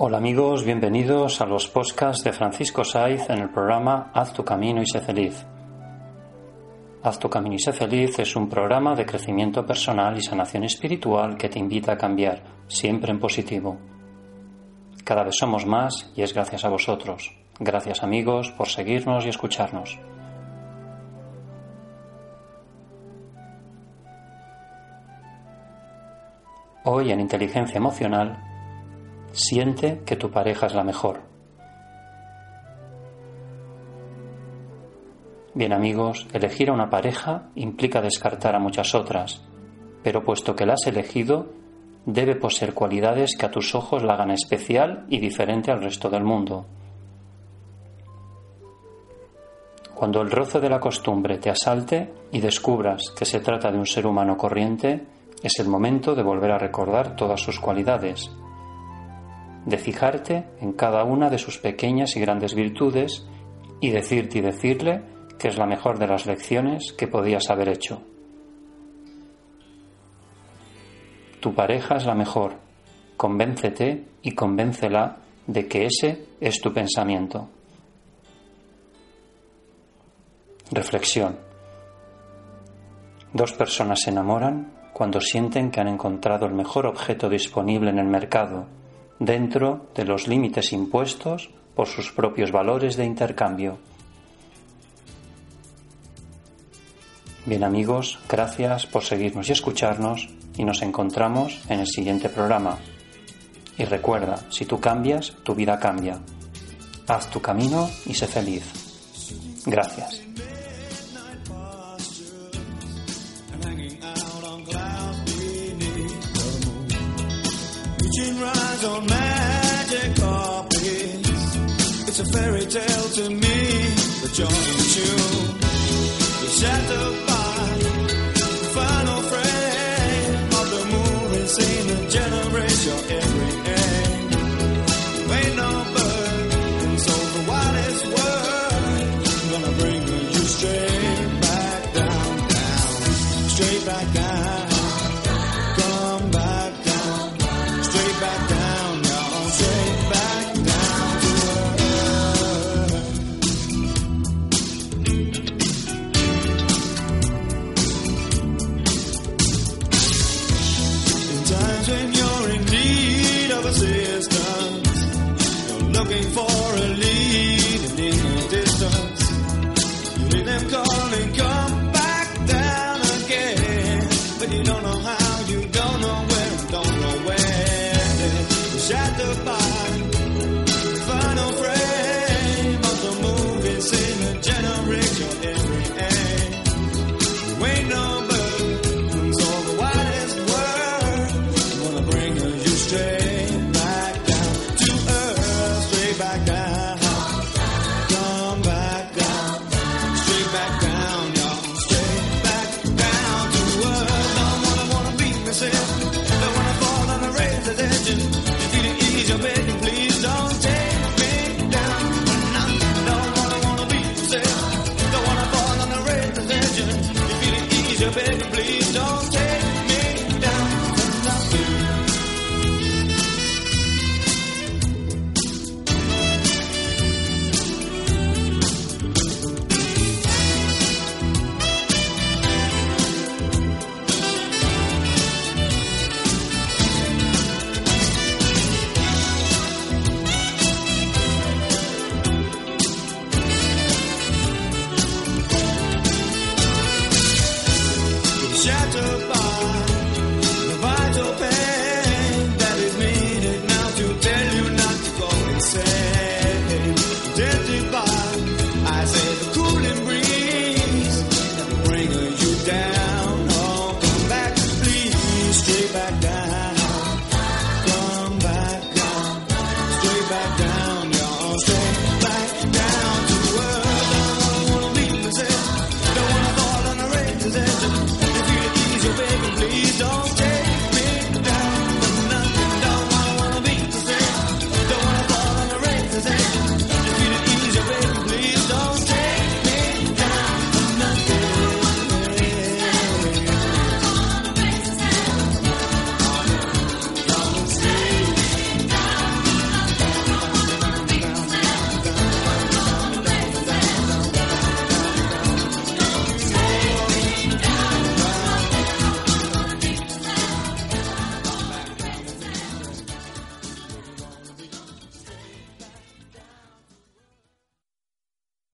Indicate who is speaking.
Speaker 1: Hola amigos, bienvenidos a los podcasts de Francisco Saiz en el programa Haz tu camino y sé feliz. Haz tu camino y sé feliz es un programa de crecimiento personal y sanación espiritual que te invita a cambiar, siempre en positivo. Cada vez somos más y es gracias a vosotros. Gracias amigos por seguirnos y escucharnos. Hoy en Inteligencia Emocional Siente que tu pareja es la mejor. Bien amigos, elegir a una pareja implica descartar a muchas otras, pero puesto que la has elegido, debe poseer cualidades que a tus ojos la hagan especial y diferente al resto del mundo. Cuando el roce de la costumbre te asalte y descubras que se trata de un ser humano corriente, es el momento de volver a recordar todas sus cualidades de fijarte en cada una de sus pequeñas y grandes virtudes y decirte y decirle que es la mejor de las lecciones que podías haber hecho. Tu pareja es la mejor. Convéncete y convéncela de que ese es tu pensamiento. Reflexión. Dos personas se enamoran cuando sienten que han encontrado el mejor objeto disponible en el mercado dentro de los límites impuestos por sus propios valores de intercambio. Bien amigos, gracias por seguirnos y escucharnos y nos encontramos en el siguiente programa. Y recuerda, si tú cambias, tu vida cambia. Haz tu camino y sé feliz. Gracias. Rides on magic carpets. It's a fairy tale to me, you're in tune. You're shattered by the final frame of the movie scene that generates been shattered by